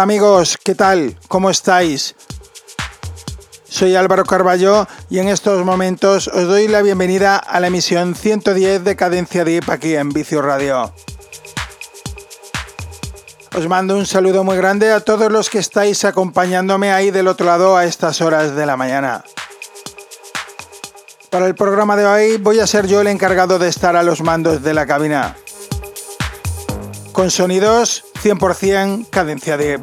Amigos, ¿qué tal? ¿Cómo estáis? Soy Álvaro Carballo y en estos momentos os doy la bienvenida a la emisión 110 de Cadencia Deep aquí en Vicio Radio. Os mando un saludo muy grande a todos los que estáis acompañándome ahí del otro lado a estas horas de la mañana. Para el programa de hoy voy a ser yo el encargado de estar a los mandos de la cabina. Con sonidos 100% cadencia de...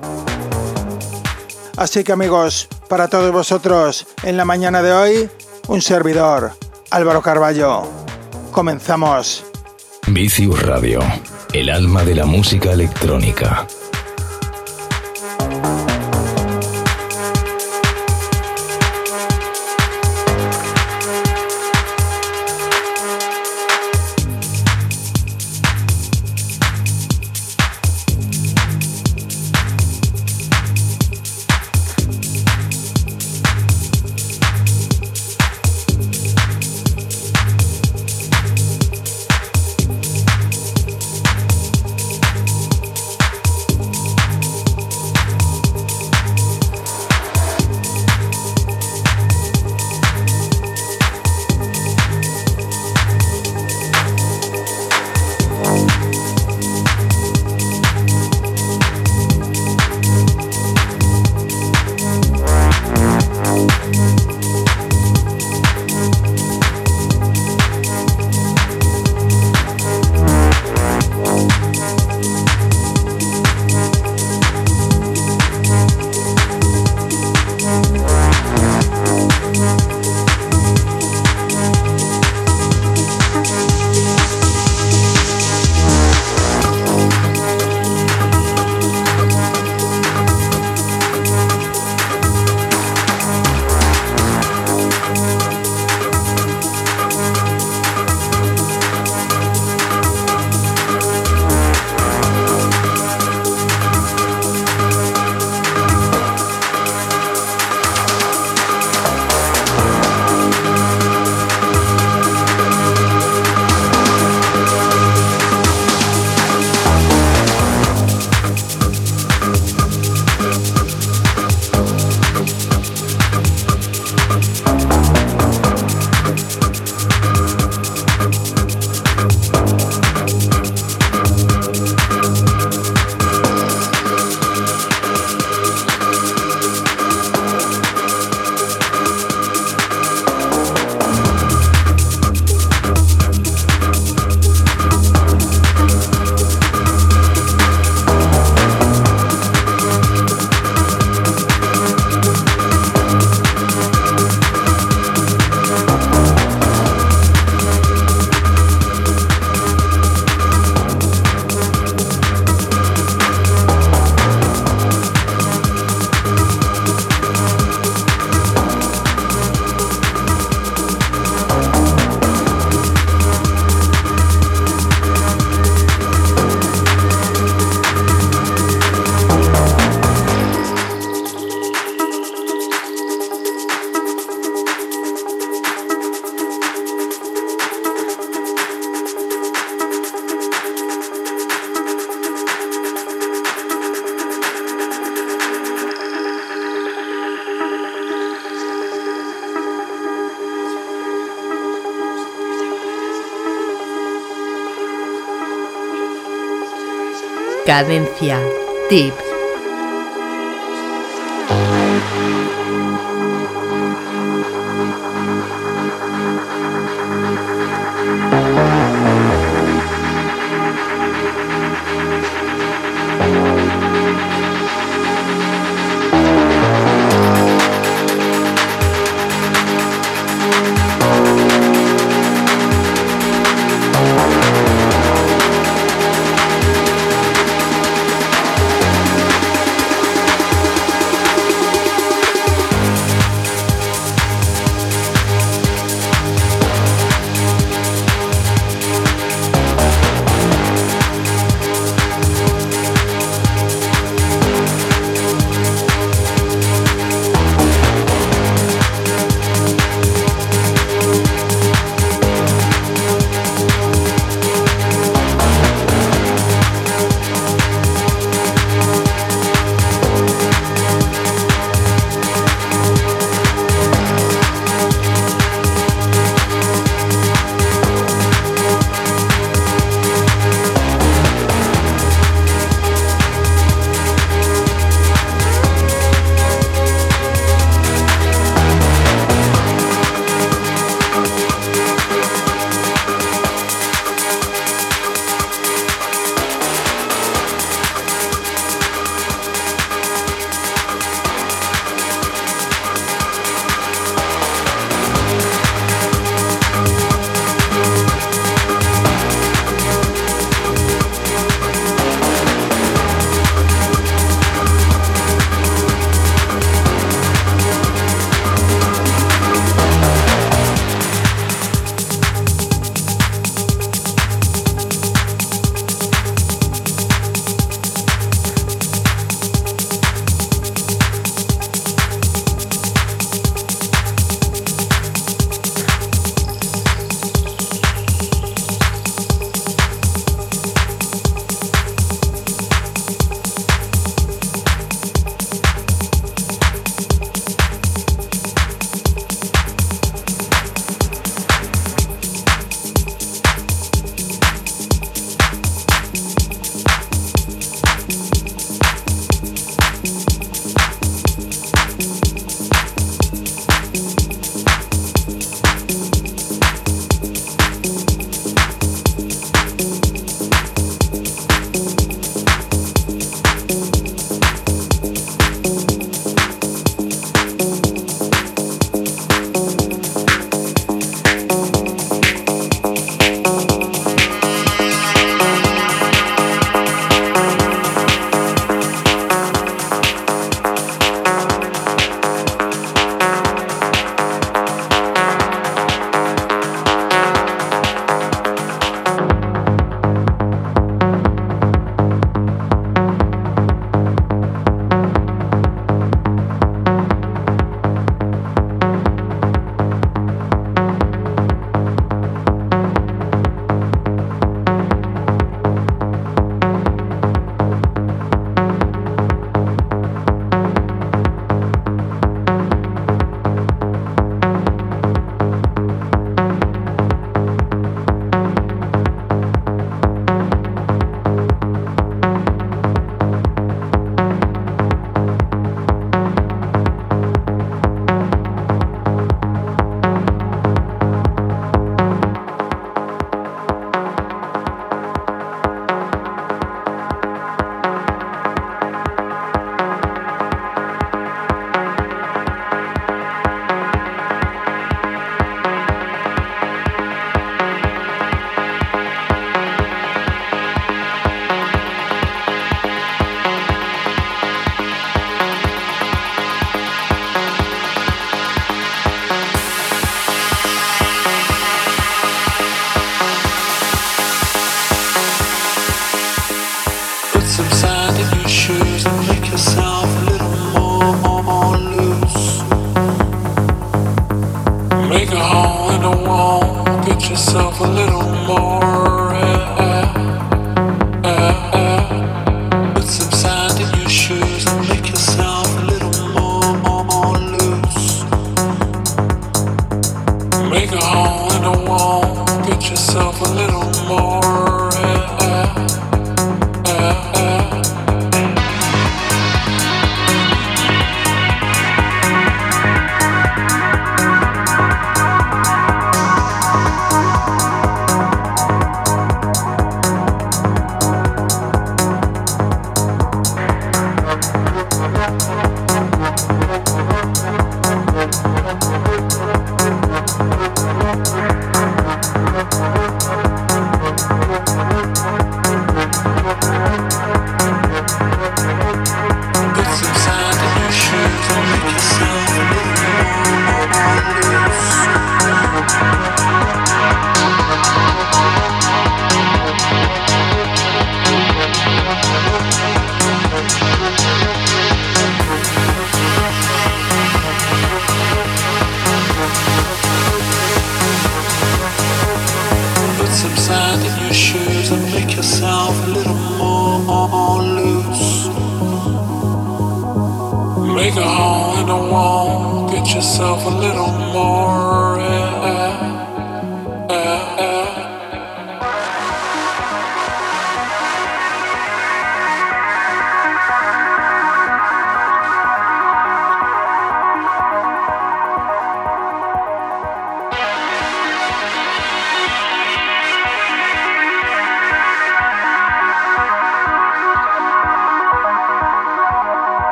Así que amigos, para todos vosotros, en la mañana de hoy, un servidor, Álvaro Carballo. Comenzamos. Vicius Radio, el alma de la música electrónica. Cadencia. Tip.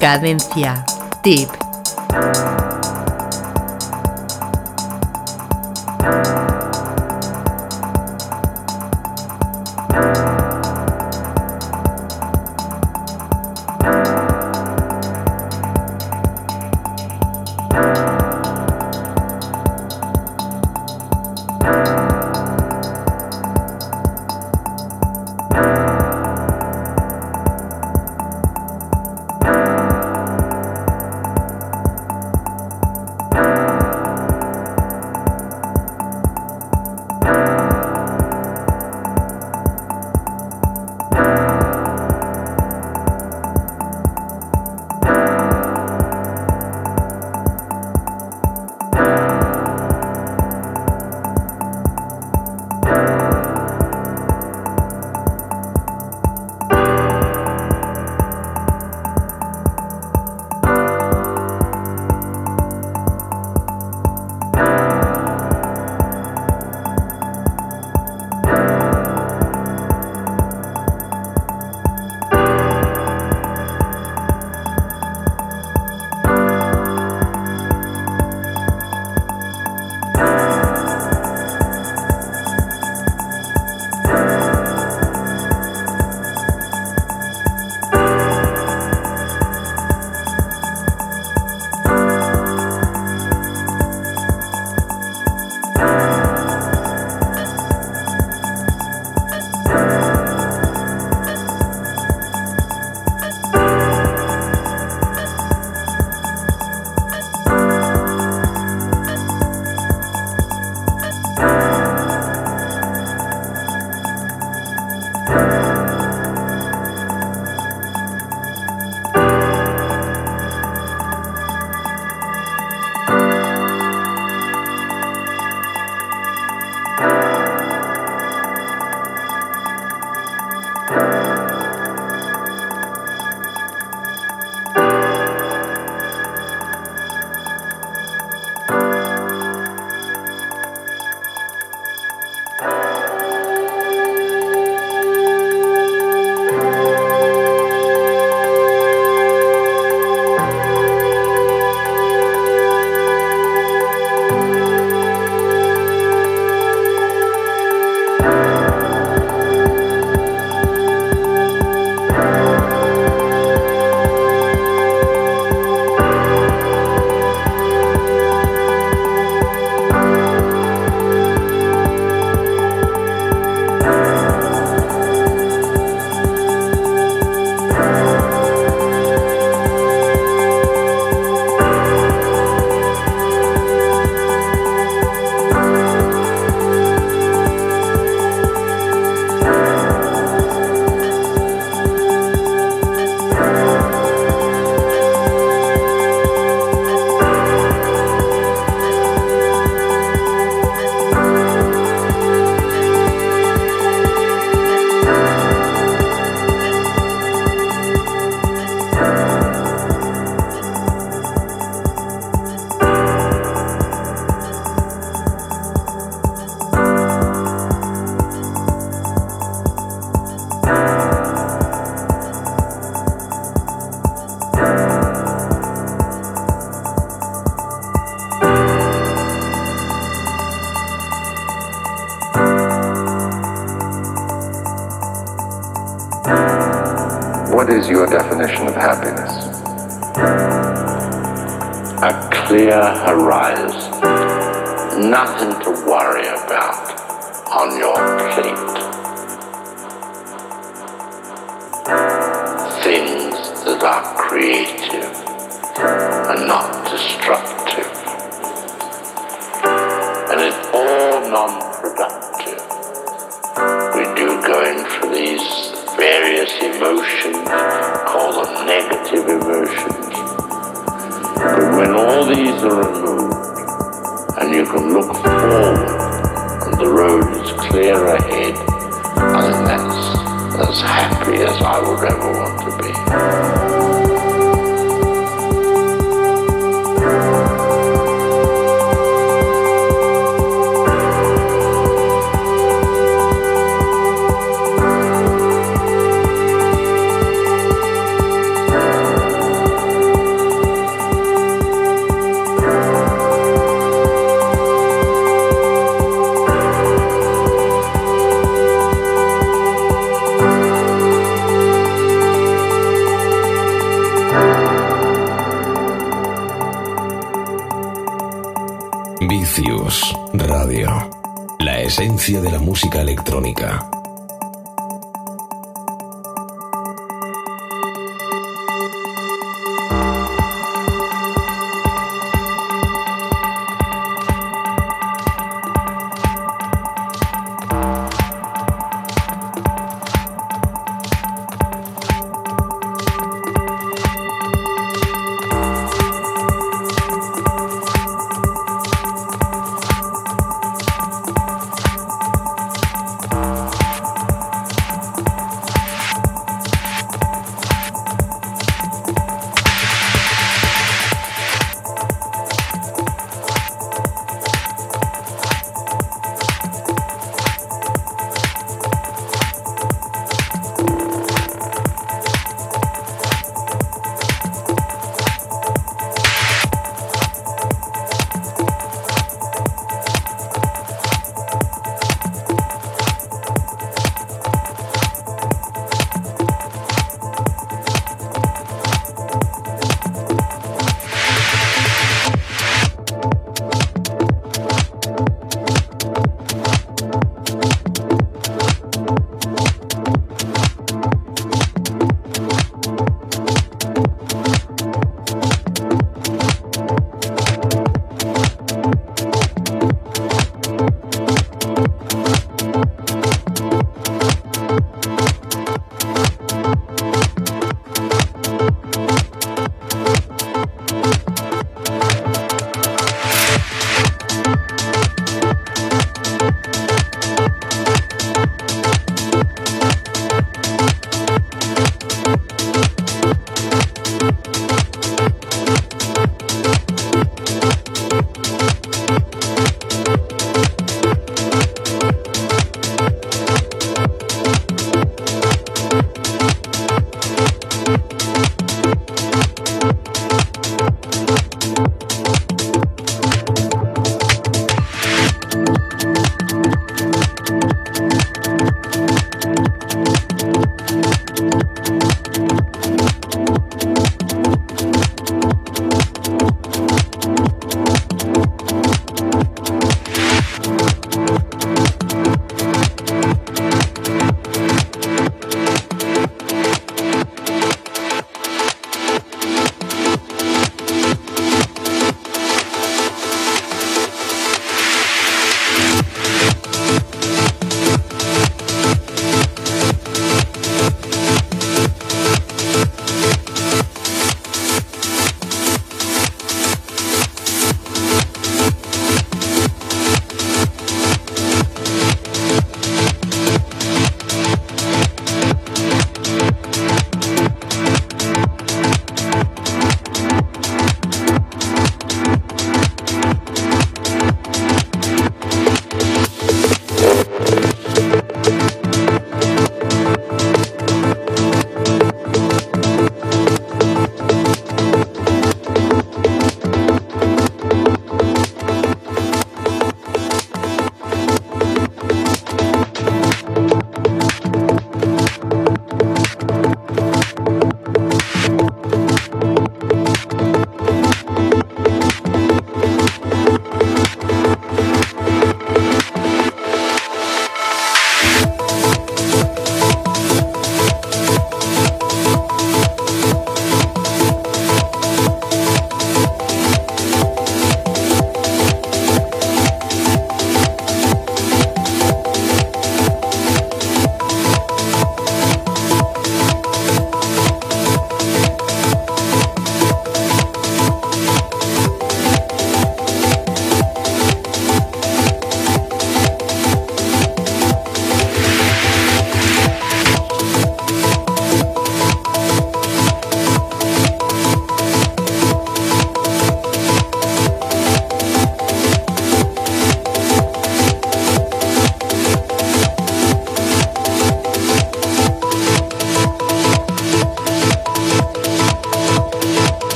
Cadencia. Tip.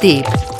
Tip.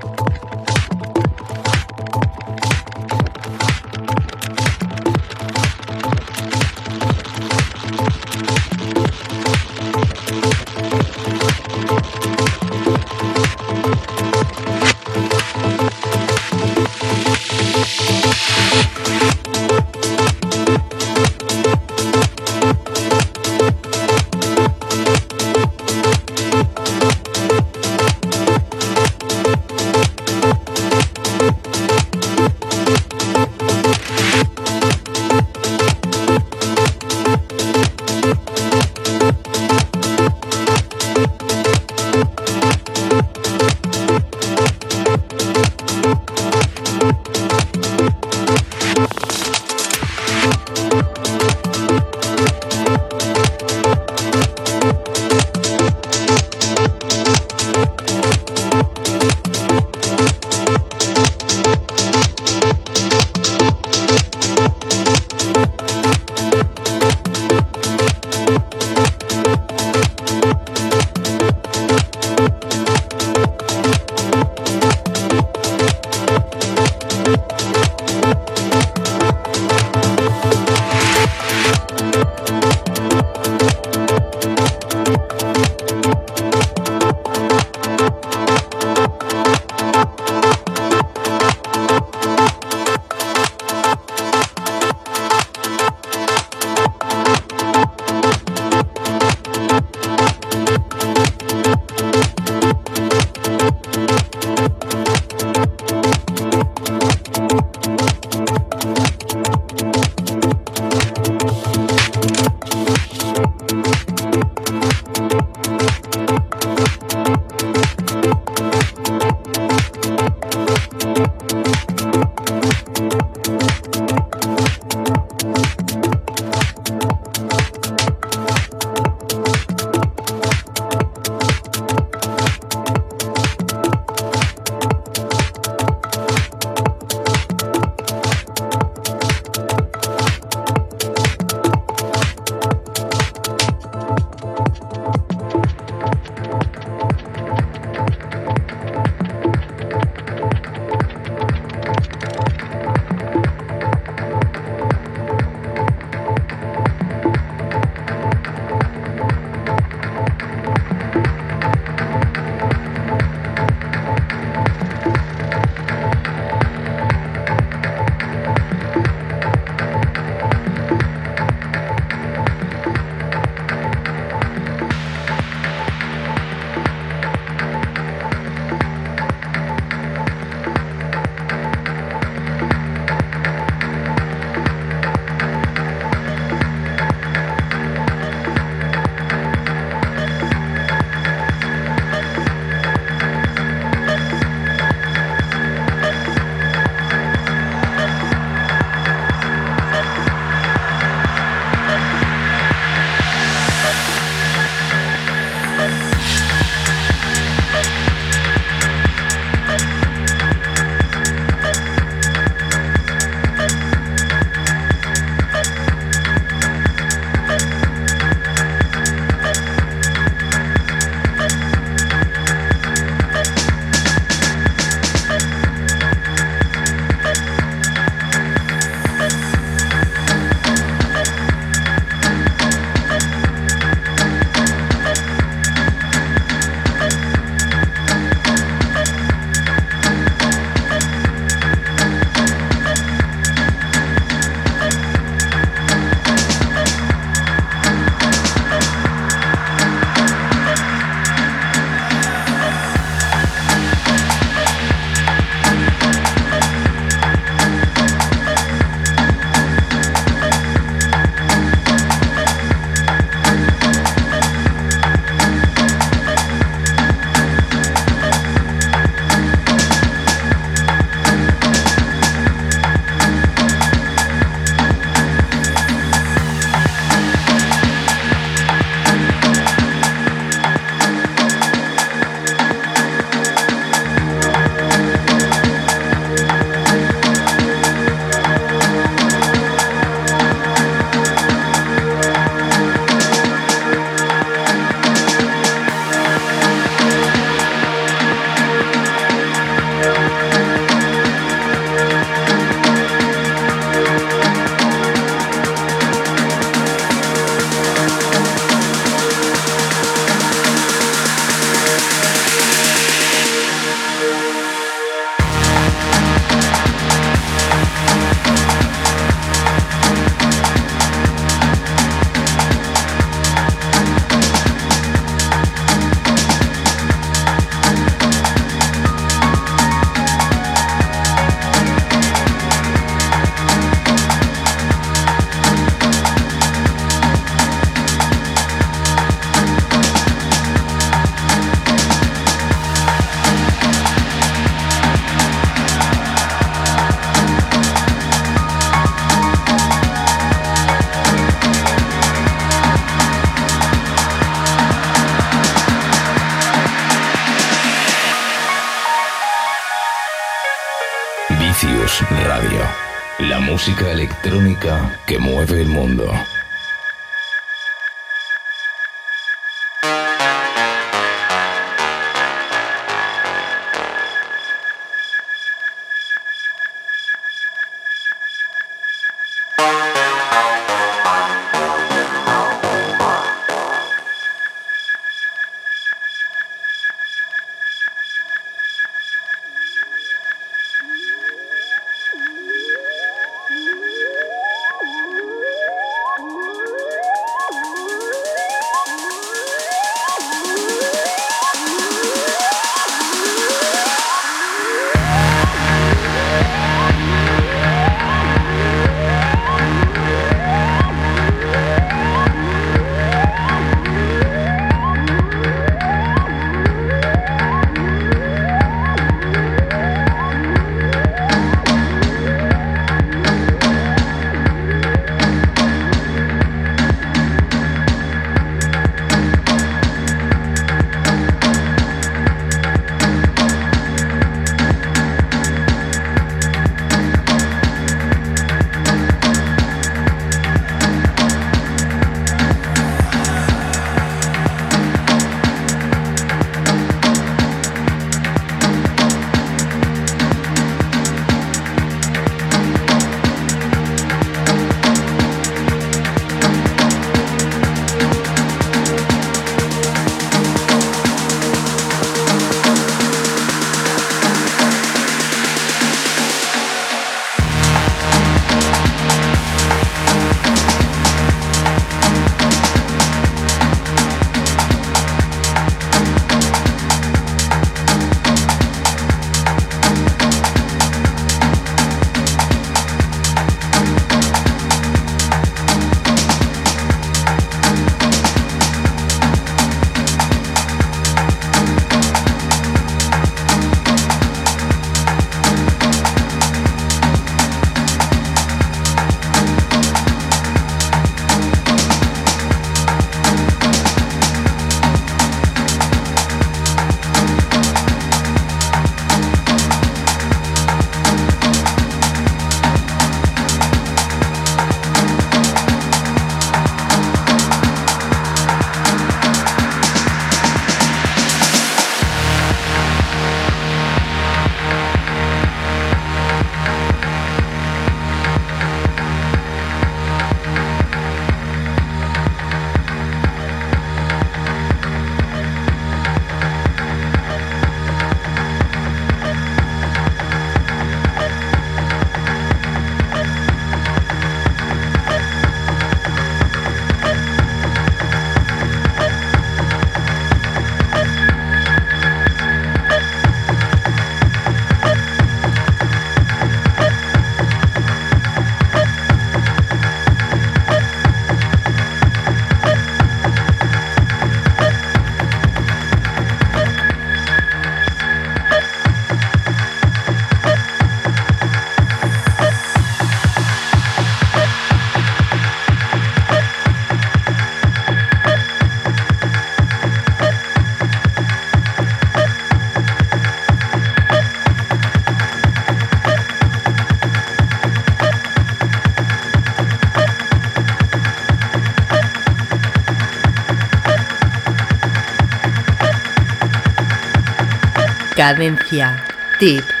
Cadencia. Tip.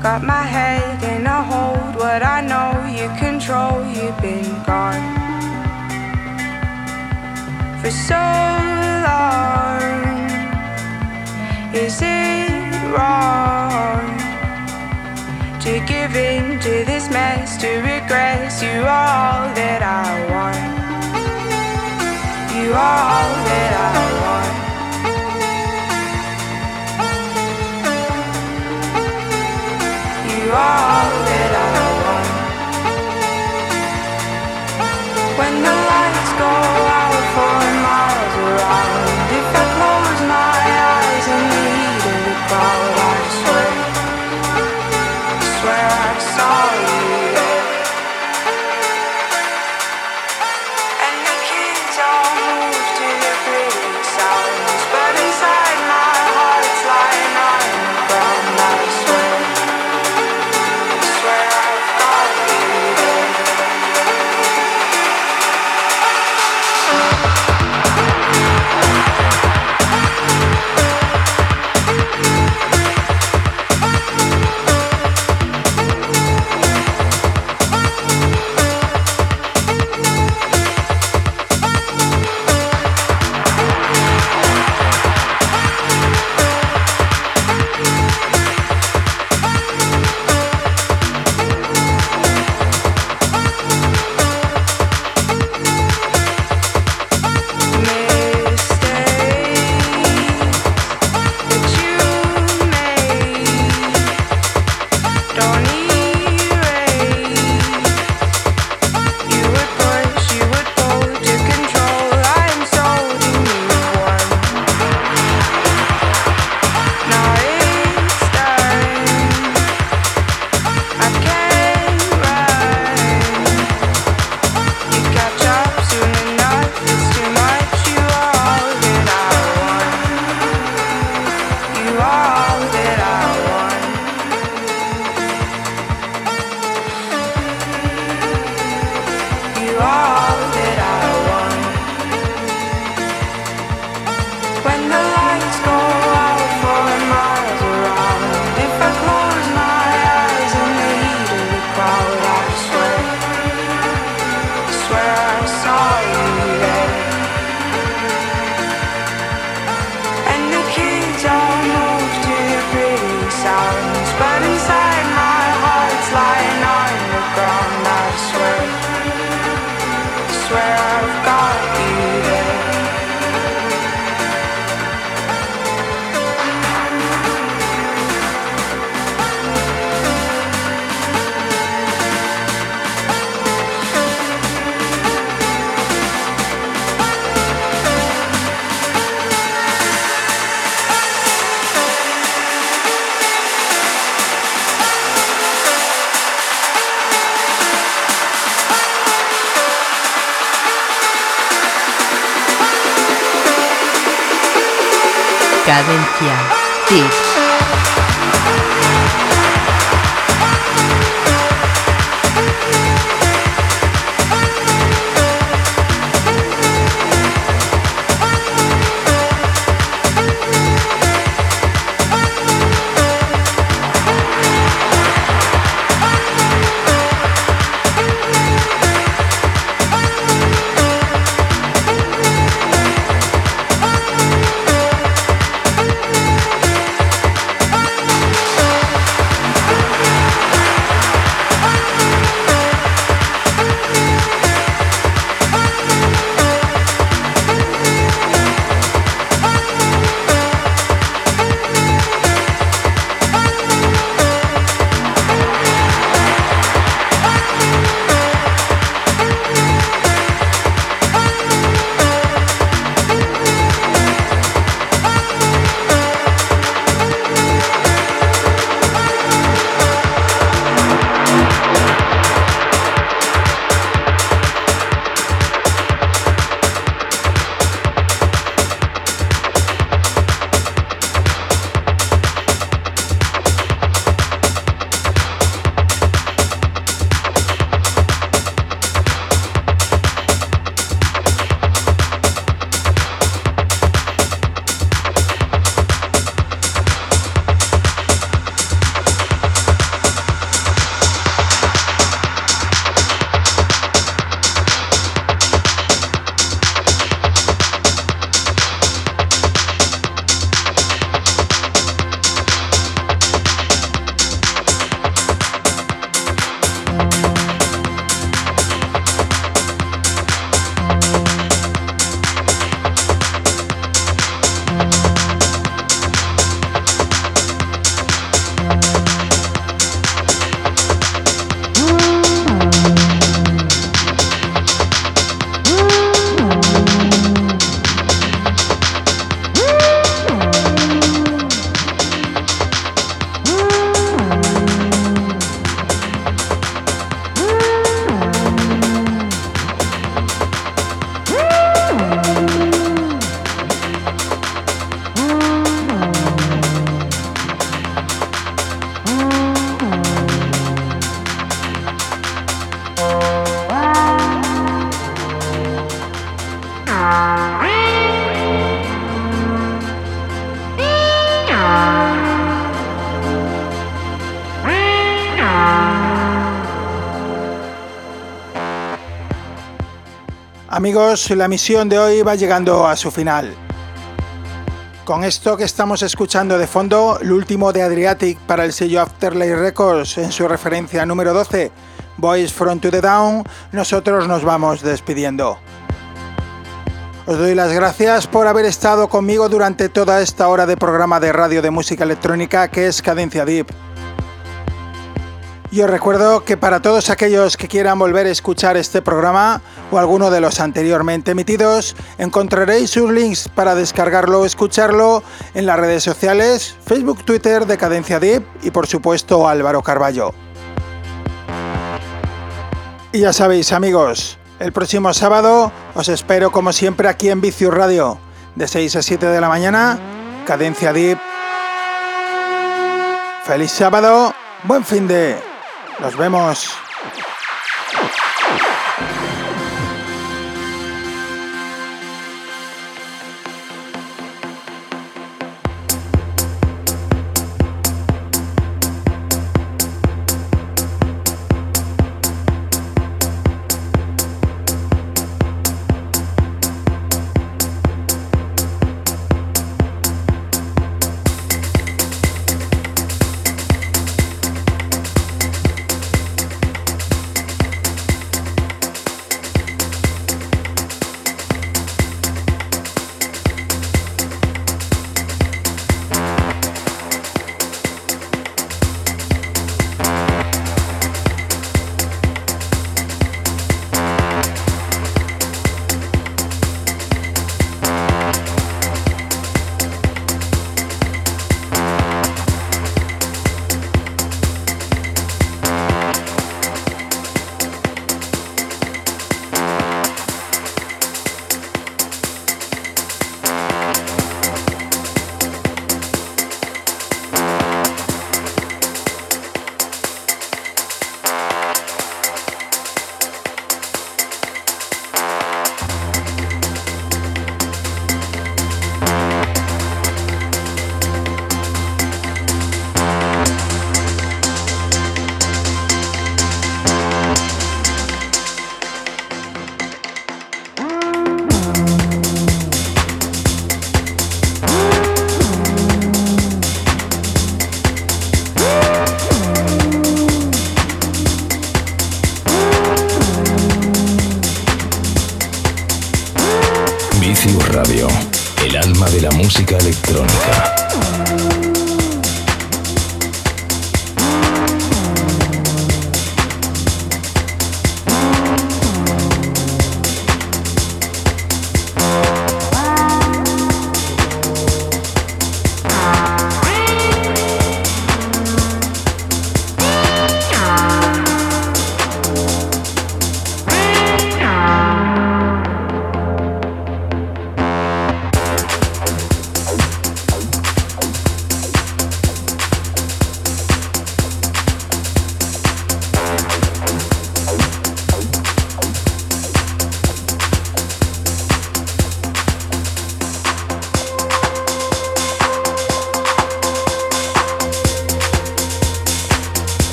Got my head in a hold, what I know you control, you've been gone for so long. Is it wrong to give in to this mess, to regress? You are all that I want, you are all that I want. are. Cadencia. Tips. Amigos, la misión de hoy va llegando a su final. Con esto que estamos escuchando de fondo, el último de Adriatic para el sello Afterlay Records en su referencia número 12, Boys From to the Down, nosotros nos vamos despidiendo. Os doy las gracias por haber estado conmigo durante toda esta hora de programa de radio de música electrónica que es Cadencia Deep. Y os recuerdo que para todos aquellos que quieran volver a escuchar este programa o alguno de los anteriormente emitidos, encontraréis sus links para descargarlo o escucharlo en las redes sociales, Facebook, Twitter de Cadencia Deep y por supuesto Álvaro Carballo. Y ya sabéis amigos, el próximo sábado os espero como siempre aquí en Vicius Radio, de 6 a 7 de la mañana, Cadencia Deep. Feliz sábado, buen fin de... Nos vemos.